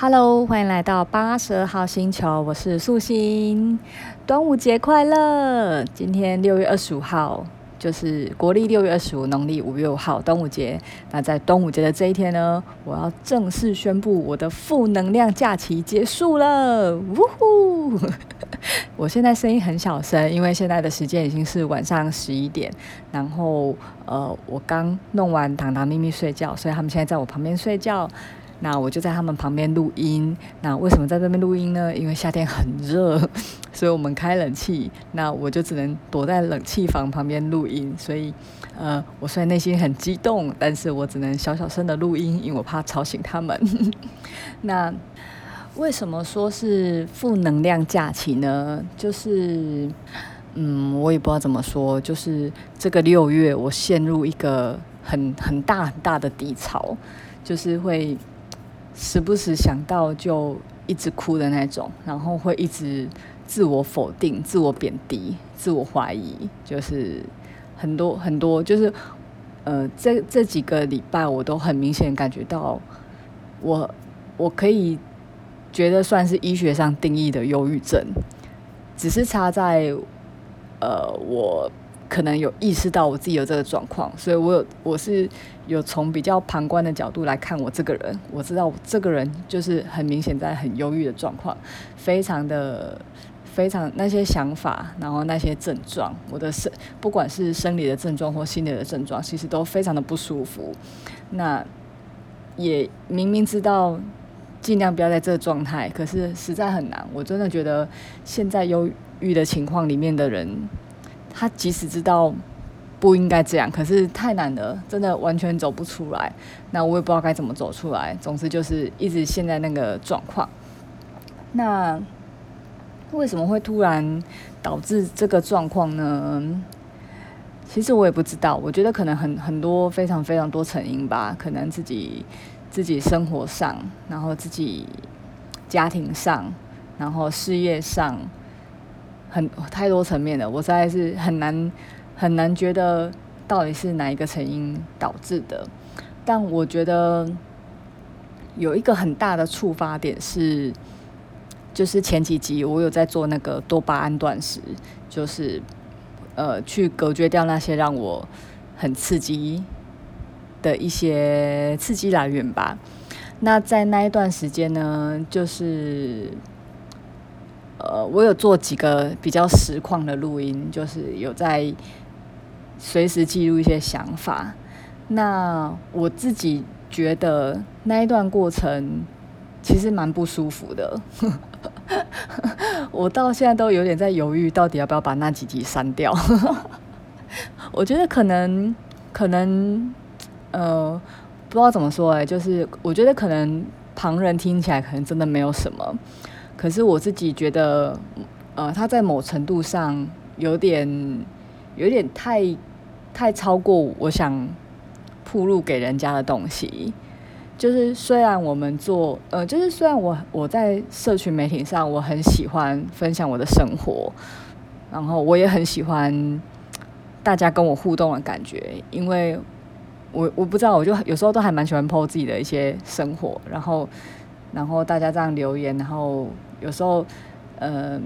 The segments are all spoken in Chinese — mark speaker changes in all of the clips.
Speaker 1: Hello，欢迎来到八十二号星球，我是素心。端午节快乐！今天六月二十五号，就是国历六月二十五，农历五月五号，端午节。那在端午节的这一天呢，我要正式宣布我的负能量假期结束了。呜呼！我现在声音很小声，因为现在的时间已经是晚上十一点。然后，呃，我刚弄完糖糖咪咪睡觉，所以他们现在在我旁边睡觉。那我就在他们旁边录音。那为什么在这边录音呢？因为夏天很热，所以我们开冷气。那我就只能躲在冷气房旁边录音。所以，呃，我虽然内心很激动，但是我只能小小声的录音，因为我怕吵醒他们。那为什么说是负能量假期呢？就是，嗯，我也不知道怎么说。就是这个六月，我陷入一个很很大很大的低潮，就是会。时不时想到就一直哭的那种，然后会一直自我否定、自我贬低、自我怀疑，就是很多很多，就是呃，这这几个礼拜我都很明显感觉到我，我可以觉得算是医学上定义的忧郁症，只是差在呃我。可能有意识到我自己有这个状况，所以我有我是有从比较旁观的角度来看我这个人，我知道我这个人就是很明显在很忧郁的状况，非常的非常那些想法，然后那些症状，我的生不管是生理的症状或心理的症状，其实都非常的不舒服。那也明明知道尽量不要在这个状态，可是实在很难。我真的觉得现在忧郁的情况里面的人。他即使知道不应该这样，可是太难了，真的完全走不出来。那我也不知道该怎么走出来。总之就是一直陷在那个状况。那为什么会突然导致这个状况呢？其实我也不知道。我觉得可能很很多非常非常多成因吧。可能自己自己生活上，然后自己家庭上，然后事业上。很太多层面的，我实在是很难很难觉得到底是哪一个成因导致的。但我觉得有一个很大的触发点是，就是前几集我有在做那个多巴胺断食，就是呃去隔绝掉那些让我很刺激的一些刺激来源吧。那在那一段时间呢，就是。呃，我有做几个比较实况的录音，就是有在随时记录一些想法。那我自己觉得那一段过程其实蛮不舒服的，我到现在都有点在犹豫，到底要不要把那几集删掉。我觉得可能，可能，呃，不知道怎么说哎，就是我觉得可能旁人听起来可能真的没有什么。可是我自己觉得，呃，他在某程度上有点，有点太，太超过我想铺路给人家的东西。就是虽然我们做，呃，就是虽然我我在社群媒体上我很喜欢分享我的生活，然后我也很喜欢大家跟我互动的感觉，因为我我不知道，我就有时候都还蛮喜欢 po 自己的一些生活，然后。然后大家这样留言，然后有时候，嗯、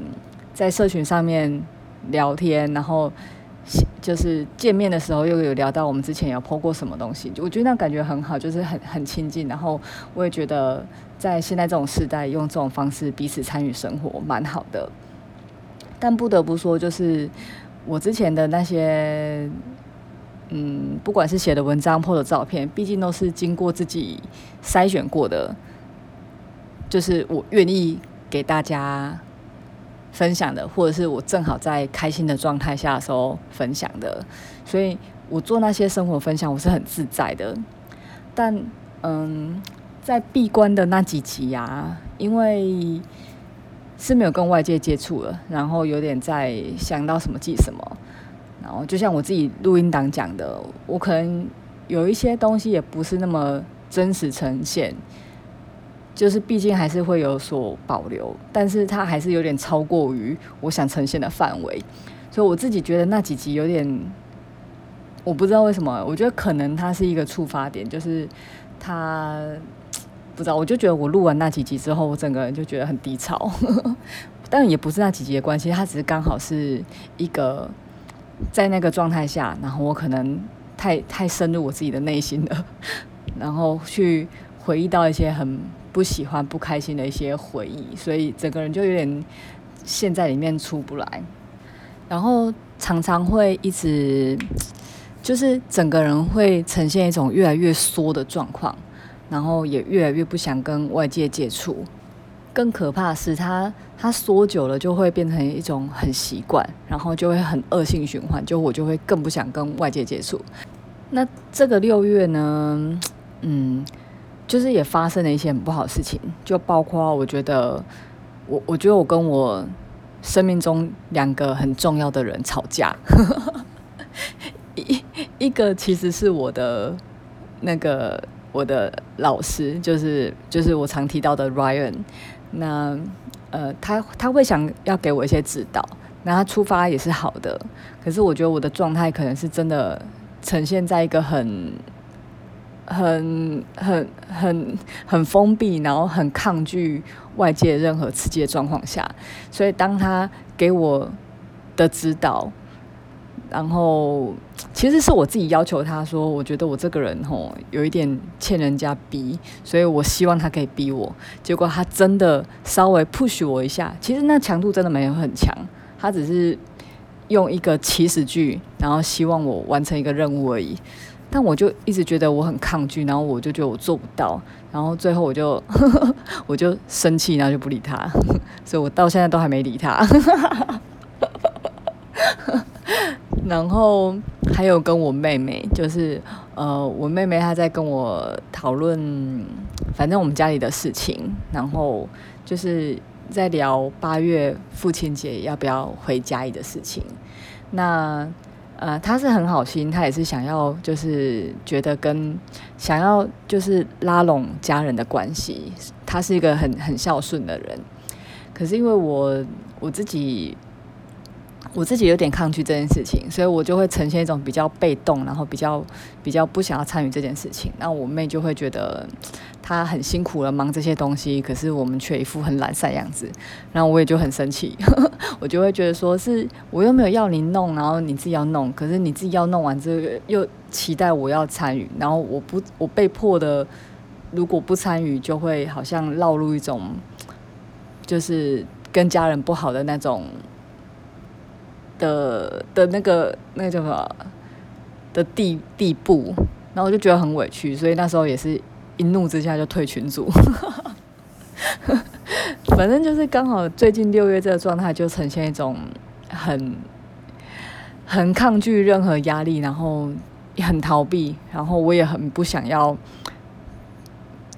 Speaker 1: 在社群上面聊天，然后就是见面的时候又有聊到我们之前有 po 过什么东西，我觉得那感觉很好，就是很很亲近。然后我也觉得在现在这种时代，用这种方式彼此参与生活蛮好的。但不得不说，就是我之前的那些，嗯，不管是写的文章、po 的照片，毕竟都是经过自己筛选过的。就是我愿意给大家分享的，或者是我正好在开心的状态下的时候分享的，所以我做那些生活分享，我是很自在的。但嗯，在闭关的那几集呀、因为是没有跟外界接触了，然后有点在想到什么记什么，然后就像我自己录音档讲的，我可能有一些东西也不是那么真实呈现。就是毕竟还是会有所保留，但是它还是有点超过于我想呈现的范围，所以我自己觉得那几集有点，我不知道为什么，我觉得可能它是一个触发点，就是它不知道，我就觉得我录完那几集之后，我整个人就觉得很低潮。但也不是那几集的关系，它只是刚好是一个在那个状态下，然后我可能太太深入我自己的内心了，然后去回忆到一些很不喜欢、不开心的一些回忆，所以整个人就有点陷在里面出不来，然后常常会一直就是整个人会呈现一种越来越缩的状况，然后也越来越不想跟外界接触。更可怕的是，他他缩久了就会变成一种很习惯，然后就会很恶性循环，就我就会更不想跟外界接触。那这个六月呢，嗯，就是也发生了一些很不好的事情，就包括我觉得，我我觉得我跟我生命中两个很重要的人吵架，一一个其实是我的那个我的老师，就是就是我常提到的 Ryan。那呃，他他会想要给我一些指导，那他出发也是好的，可是我觉得我的状态可能是真的呈现在一个很很很很很封闭，然后很抗拒外界任何刺激的状况下，所以当他给我的指导。然后，其实是我自己要求他说，我觉得我这个人吼有一点欠人家逼，所以我希望他可以逼我。结果他真的稍微 push 我一下，其实那强度真的没有很强，他只是用一个起始句，然后希望我完成一个任务而已。但我就一直觉得我很抗拒，然后我就觉得我做不到，然后最后我就 我就生气，然后就不理他，所以我到现在都还没理他。然后还有跟我妹妹，就是呃，我妹妹她在跟我讨论，反正我们家里的事情，然后就是在聊八月父亲节要不要回嘉义的事情。那呃，他是很好心，他也是想要，就是觉得跟想要就是拉拢家人的关系。他是一个很很孝顺的人，可是因为我我自己。我自己有点抗拒这件事情，所以我就会呈现一种比较被动，然后比较比较不想要参与这件事情。那我妹就会觉得她很辛苦了，忙这些东西，可是我们却一副很懒散样子。然后我也就很生气，我就会觉得说是我又没有要你弄，然后你自己要弄，可是你自己要弄完之后又期待我要参与，然后我不我被迫的，如果不参与，就会好像落入一种就是跟家人不好的那种。的的那个那个叫什么的地地步，然后我就觉得很委屈，所以那时候也是一怒之下就退群组。反正就是刚好最近六月这个状态就呈现一种很很抗拒任何压力，然后很逃避，然后我也很不想要。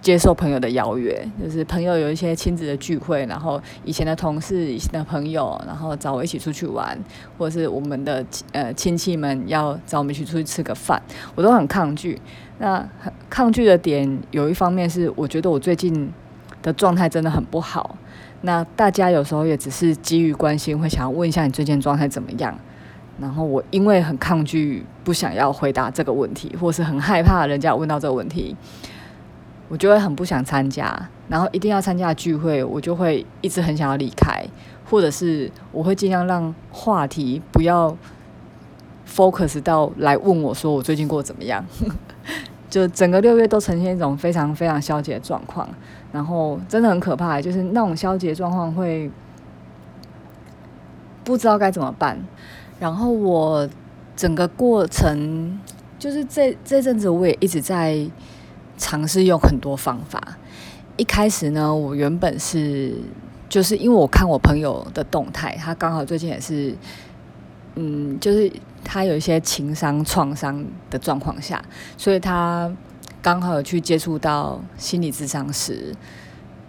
Speaker 1: 接受朋友的邀约，就是朋友有一些亲子的聚会，然后以前的同事、以前的朋友，然后找我一起出去玩，或者是我们的呃亲戚们要找我们一起出去吃个饭，我都很抗拒。那很抗拒的点有一方面是，我觉得我最近的状态真的很不好。那大家有时候也只是基于关心，会想要问一下你最近状态怎么样。然后我因为很抗拒，不想要回答这个问题，或是很害怕人家问到这个问题。我就会很不想参加，然后一定要参加聚会，我就会一直很想要离开，或者是我会尽量让话题不要 focus 到来问我说我最近过怎么样，就整个六月都呈现一种非常非常消极的状况，然后真的很可怕，就是那种消极的状况会不知道该怎么办，然后我整个过程就是这这阵子我也一直在。尝试用很多方法。一开始呢，我原本是就是因为我看我朋友的动态，他刚好最近也是，嗯，就是他有一些情商创伤的状况下，所以他刚好有去接触到心理咨商师，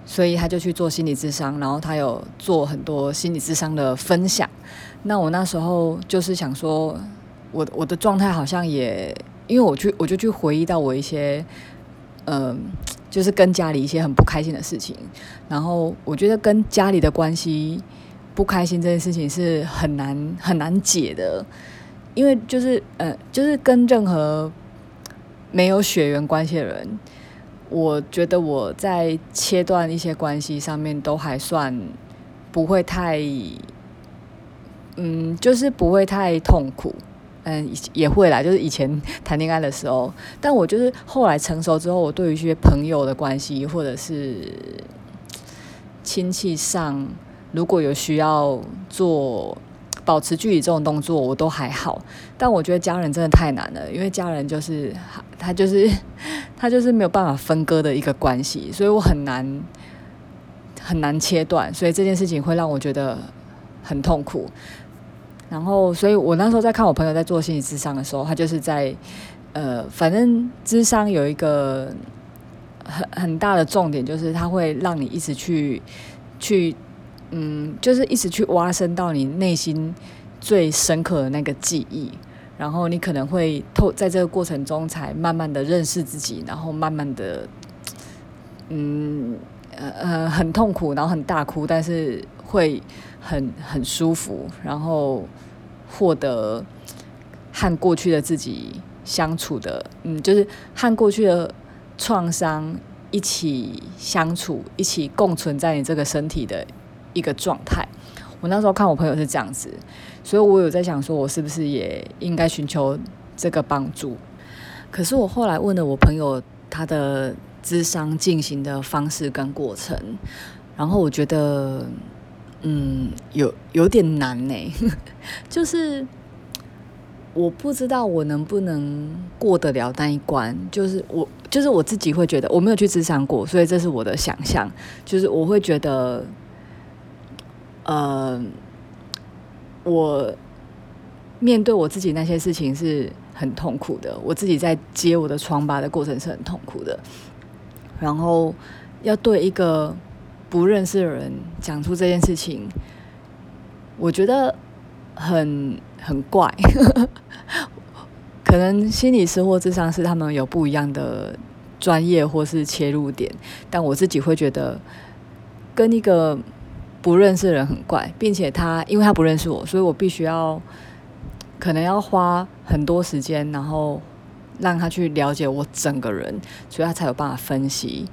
Speaker 1: 所以他就去做心理咨商，然后他有做很多心理咨商的分享。那我那时候就是想说，我我的状态好像也，因为我去我就去回忆到我一些。嗯，就是跟家里一些很不开心的事情，然后我觉得跟家里的关系不开心这件事情是很难很难解的，因为就是呃，就是跟任何没有血缘关系的人，我觉得我在切断一些关系上面都还算不会太，嗯，就是不会太痛苦。嗯，也会啦，就是以前谈恋爱的时候，但我就是后来成熟之后，我对于一些朋友的关系或者是亲戚上，如果有需要做保持距离这种动作，我都还好。但我觉得家人真的太难了，因为家人就是他就是 他就是没有办法分割的一个关系，所以我很难很难切断，所以这件事情会让我觉得很痛苦。然后，所以我那时候在看我朋友在做心理咨商的时候，他就是在，呃，反正智商有一个很很大的重点，就是他会让你一直去去，嗯，就是一直去挖深到你内心最深刻的那个记忆，然后你可能会透在这个过程中才慢慢的认识自己，然后慢慢的，嗯，呃呃，很痛苦，然后很大哭，但是会。很很舒服，然后获得和过去的自己相处的，嗯，就是和过去的创伤一起相处，一起共存在你这个身体的一个状态。我那时候看我朋友是这样子，所以我有在想说，我是不是也应该寻求这个帮助？可是我后来问了我朋友他的咨商进行的方式跟过程，然后我觉得。嗯，有有点难呢，就是我不知道我能不能过得了那一关。就是我，就是我自己会觉得，我没有去咨商过，所以这是我的想象。就是我会觉得，呃，我面对我自己那些事情是很痛苦的，我自己在接我的疮疤的过程是很痛苦的，然后要对一个。不认识的人讲出这件事情，我觉得很很怪。可能心理师或智商师他们有不一样的专业或是切入点，但我自己会觉得跟一个不认识的人很怪，并且他因为他不认识我，所以我必须要可能要花很多时间，然后让他去了解我整个人，所以他才有办法分析。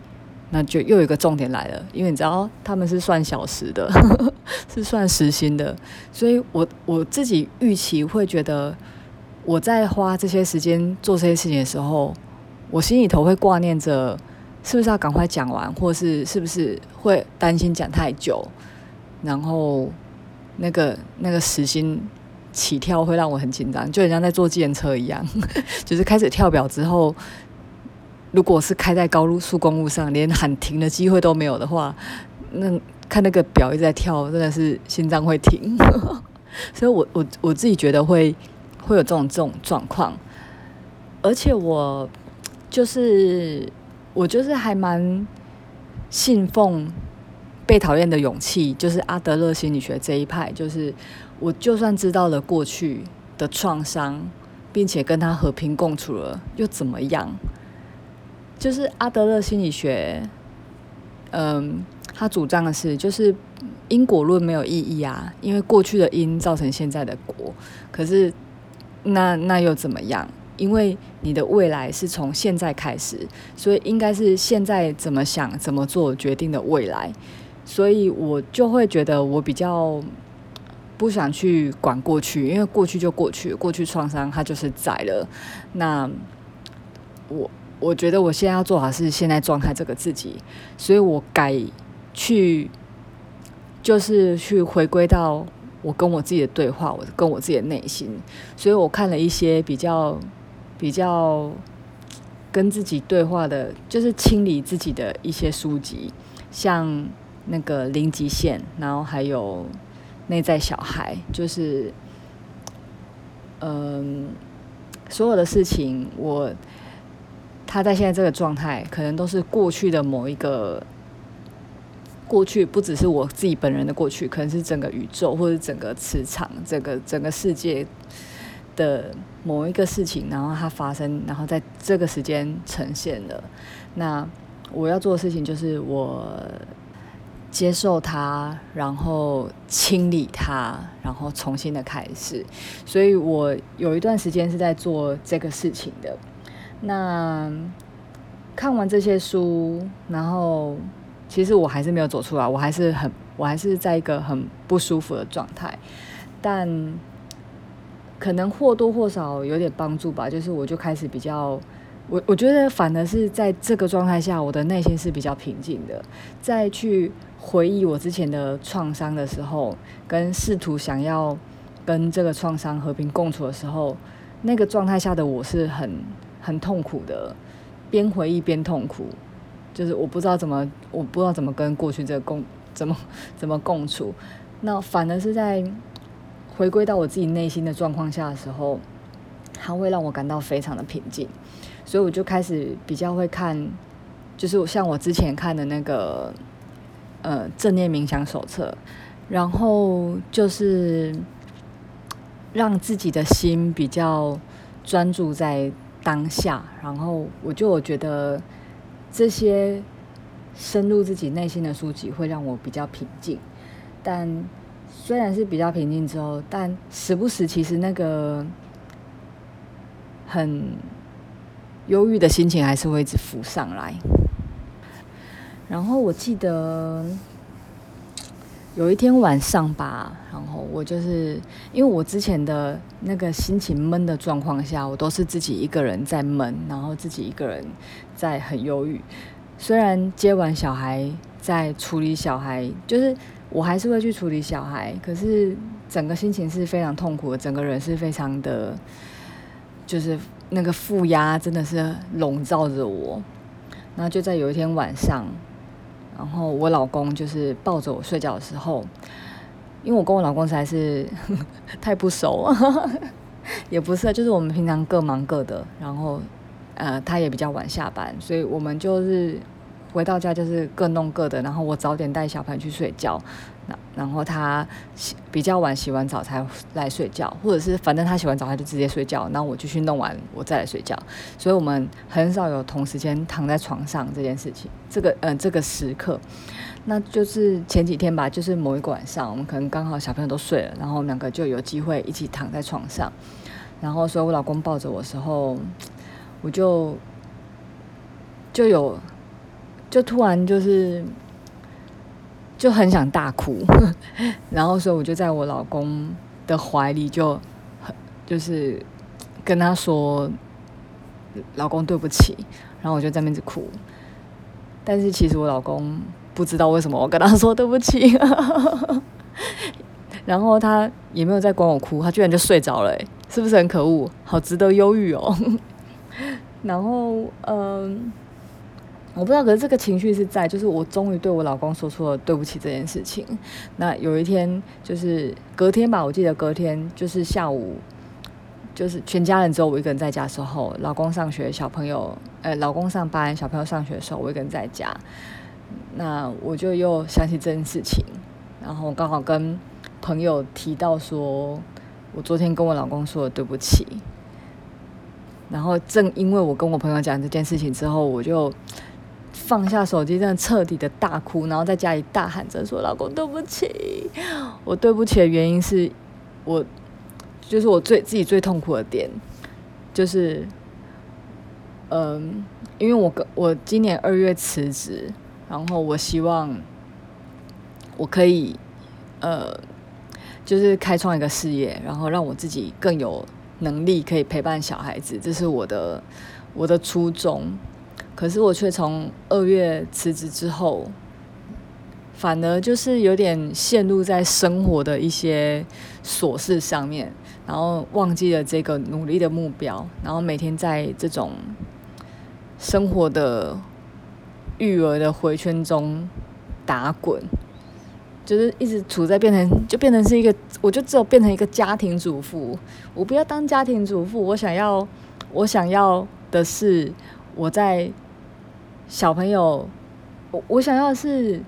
Speaker 1: 那就又有一个重点来了，因为你知道他们是算小时的，是算时薪的，所以我我自己预期会觉得，我在花这些时间做这些事情的时候，我心里头会挂念着，是不是要赶快讲完，或是是不是会担心讲太久，然后那个那个时薪起跳会让我很紧张，就很像在坐计程车一样，就是开始跳表之后。如果是开在高速公路上，连喊停的机会都没有的话，那看那个表一直在跳，真的是心脏会停。所以我我我自己觉得会会有这种这种状况，而且我就是我就是还蛮信奉被讨厌的勇气，就是阿德勒心理学这一派，就是我就算知道了过去的创伤，并且跟他和平共处了，又怎么样？就是阿德勒心理学，嗯，他主张的是，就是因果论没有意义啊，因为过去的因造成现在的果。可是，那那又怎么样？因为你的未来是从现在开始，所以应该是现在怎么想、怎么做决定的未来。所以我就会觉得，我比较不想去管过去，因为过去就过去，过去创伤它就是在了。那我。我觉得我现在要做好是现在状态这个自己，所以我改去，就是去回归到我跟我自己的对话，我跟我自己的内心。所以我看了一些比较比较跟自己对话的，就是清理自己的一些书籍，像那个零极限，然后还有内在小孩，就是嗯，所有的事情我。他在现在这个状态，可能都是过去的某一个过去，不只是我自己本人的过去，可能是整个宇宙或者整个磁场、整个整个世界的某一个事情，然后它发生，然后在这个时间呈现了。那我要做的事情就是我接受它，然后清理它，然后重新的开始。所以我有一段时间是在做这个事情的。那看完这些书，然后其实我还是没有走出来，我还是很，我还是在一个很不舒服的状态，但可能或多或少有点帮助吧。就是我就开始比较，我我觉得反而是在这个状态下，我的内心是比较平静的。再去回忆我之前的创伤的时候，跟试图想要跟这个创伤和平共处的时候，那个状态下的我是很很痛苦的。边回忆边痛苦，就是我不知道怎么，我不知道怎么跟过去这个共怎么怎么共处。那反而是在回归到我自己内心的状况下的时候，它会让我感到非常的平静。所以我就开始比较会看，就是像我之前看的那个呃正念冥想手册，然后就是让自己的心比较专注在。当下，然后我就我觉得这些深入自己内心的书籍会让我比较平静。但虽然是比较平静之后，但时不时其实那个很忧郁的心情还是会一直浮上来。然后我记得。有一天晚上吧，然后我就是因为我之前的那个心情闷的状况下，我都是自己一个人在闷，然后自己一个人在很忧郁。虽然接完小孩，在处理小孩，就是我还是会去处理小孩，可是整个心情是非常痛苦的，整个人是非常的，就是那个负压真的是笼罩着我。然后就在有一天晚上。然后我老公就是抱着我睡觉的时候，因为我跟我老公实在是 太不熟，也不是，就是我们平常各忙各的，然后呃他也比较晚下班，所以我们就是。回到家就是各弄各的，然后我早点带小朋友去睡觉，然后他洗比较晚洗完澡才来睡觉，或者是反正他洗完澡他就直接睡觉，然后我就去弄完我再来睡觉，所以我们很少有同时间躺在床上这件事情。这个嗯、这个时刻，那就是前几天吧，就是某一个晚上，我们可能刚好小朋友都睡了，然后我们两个就有机会一起躺在床上，然后所以我老公抱着我时候，我就就有。就突然就是就很想大哭，然后所以我就在我老公的怀里就很就是跟他说：“老公对不起。”然后我就在那边哭，但是其实我老公不知道为什么我跟他说对不起，然后他也没有再管我哭，他居然就睡着了，是不是很可恶？好值得忧郁哦。然后嗯。我不知道，可是这个情绪是在，就是我终于对我老公说出了对不起这件事情。那有一天，就是隔天吧，我记得隔天就是下午，就是全家人只有我一个人在家的时候，老公上学，小朋友，呃，老公上班，小朋友上学的时候，我一个人在家。那我就又想起这件事情，然后刚好跟朋友提到说，我昨天跟我老公说了对不起。然后正因为我跟我朋友讲这件事情之后，我就。放下手机，真的彻底的大哭，然后在家里大喊着说：“老公，对不起，我对不起的原因是我，就是我最自己最痛苦的点，就是，嗯，因为我跟我今年二月辞职，然后我希望我可以，呃，就是开创一个事业，然后让我自己更有能力可以陪伴小孩子，这是我的我的初衷。”可是我却从二月辞职之后，反而就是有点陷入在生活的一些琐事上面，然后忘记了这个努力的目标，然后每天在这种生活的育儿的回圈中打滚，就是一直处在变成就变成是一个，我就只有变成一个家庭主妇。我不要当家庭主妇，我想要，我想要的是我在。小朋友，我我想要的是，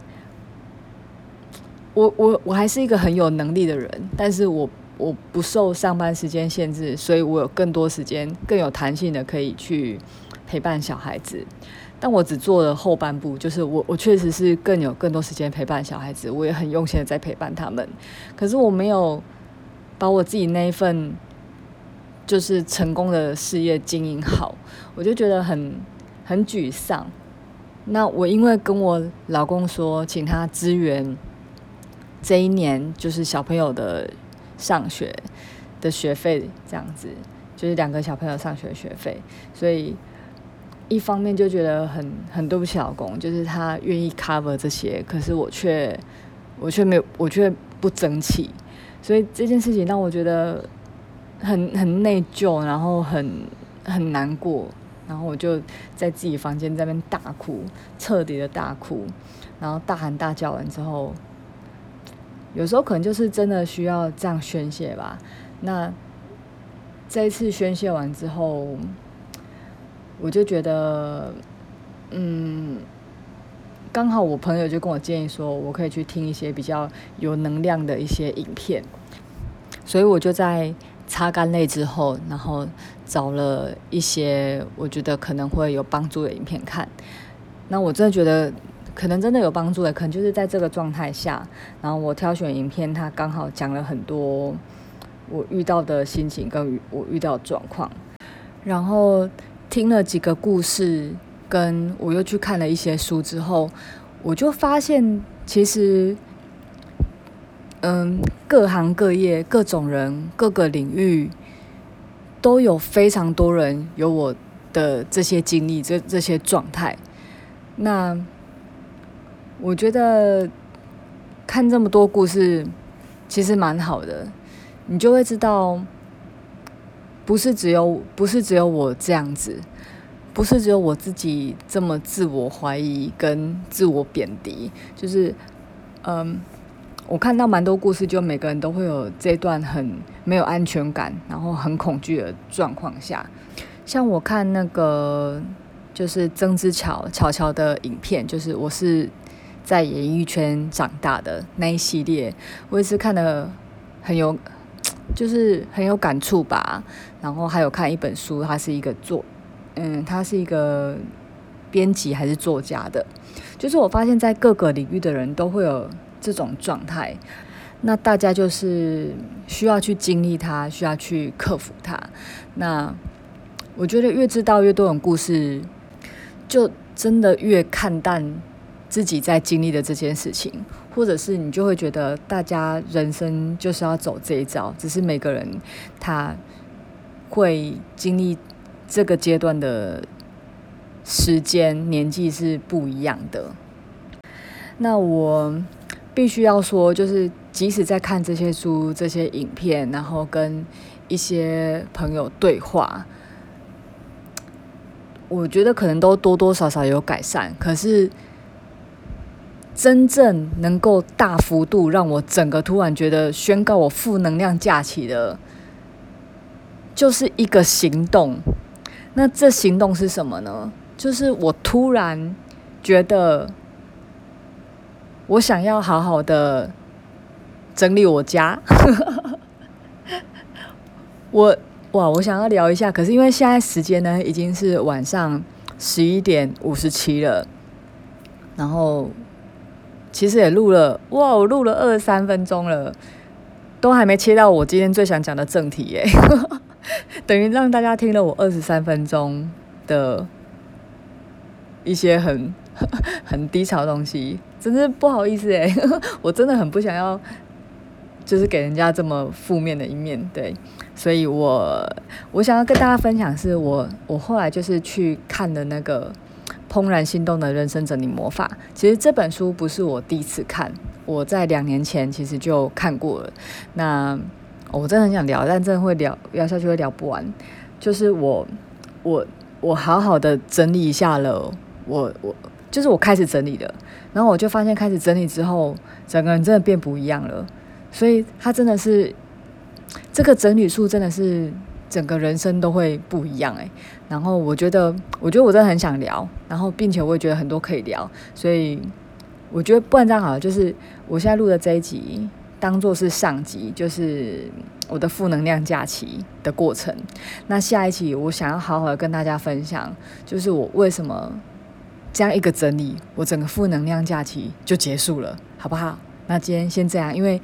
Speaker 1: 我我我还是一个很有能力的人，但是我我不受上班时间限制，所以我有更多时间，更有弹性的可以去陪伴小孩子。但我只做了后半部，就是我我确实是更有更多时间陪伴小孩子，我也很用心的在陪伴他们。可是我没有把我自己那一份就是成功的事业经营好，我就觉得很。很沮丧。那我因为跟我老公说，请他支援这一年就是小朋友的上学的学费，这样子就是两个小朋友上学学费，所以一方面就觉得很很对不起老公，就是他愿意 cover 这些，可是我却我却没有，我却不争气，所以这件事情让我觉得。很很内疚，然后很很难过，然后我就在自己房间在那边大哭，彻底的大哭，然后大喊大叫完之后，有时候可能就是真的需要这样宣泄吧。那这一次宣泄完之后，我就觉得，嗯，刚好我朋友就跟我建议说，我可以去听一些比较有能量的一些影片，所以我就在。擦干泪之后，然后找了一些我觉得可能会有帮助的影片看。那我真的觉得可能真的有帮助的，可能就是在这个状态下，然后我挑选影片，它刚好讲了很多我遇到的心情跟我遇到的状况。然后听了几个故事，跟我又去看了一些书之后，我就发现其实。嗯，各行各业、各种人、各个领域，都有非常多人有我的这些经历、这这些状态。那我觉得看这么多故事，其实蛮好的。你就会知道，不是只有不是只有我这样子，不是只有我自己这么自我怀疑跟自我贬低，就是嗯。我看到蛮多故事，就每个人都会有这段很没有安全感，然后很恐惧的状况下。像我看那个就是曾之乔乔乔的影片，就是我是在演艺圈长大的那一系列，我也是看的很有，就是很有感触吧。然后还有看一本书，他是一个作，嗯，他是一个编辑还是作家的，就是我发现在各个领域的人都会有。这种状态，那大家就是需要去经历它，需要去克服它。那我觉得越知道越多种故事，就真的越看淡自己在经历的这件事情，或者是你就会觉得大家人生就是要走这一招，只是每个人他会经历这个阶段的时间年纪是不一样的。那我。必须要说，就是即使在看这些书、这些影片，然后跟一些朋友对话，我觉得可能都多多少少有改善。可是，真正能够大幅度让我整个突然觉得宣告我负能量假期的，就是一个行动。那这行动是什么呢？就是我突然觉得。我想要好好的整理我家，我哇，我想要聊一下，可是因为现在时间呢已经是晚上十一点五十七了，然后其实也录了哇，我录了二十三分钟了，都还没切到我今天最想讲的正题耶，等于让大家听了我二十三分钟的一些很 很低潮的东西。真是不好意思哎，我真的很不想要，就是给人家这么负面的一面，对，所以我我想要跟大家分享，是我我后来就是去看的那个《怦然心动的人生整理魔法》。其实这本书不是我第一次看，我在两年前其实就看过了。那我真的很想聊，但真的会聊聊下去会聊不完。就是我我我好好的整理一下了，我我。就是我开始整理的，然后我就发现开始整理之后，整个人真的变不一样了。所以他真的是这个整理术，真的是整个人生都会不一样诶。然后我觉得，我觉得我真的很想聊，然后并且我也觉得很多可以聊，所以我觉得不然这样好了，就是我现在录的这一集当做是上集，就是我的负能量假期的过程。那下一期我想要好好的跟大家分享，就是我为什么。这样一个整理，我整个负能量假期就结束了，好不好？那今天先这样，因为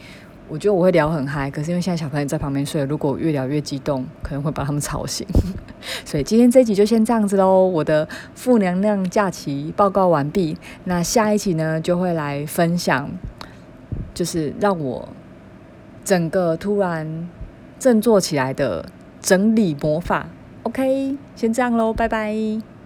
Speaker 1: 我觉得我会聊很嗨，可是因为现在小朋友在旁边睡，如果越聊越激动，可能会把他们吵醒。所以今天这一集就先这样子喽。我的负能量假期报告完毕，那下一期呢就会来分享，就是让我整个突然振作起来的整理魔法。OK，先这样喽，拜拜。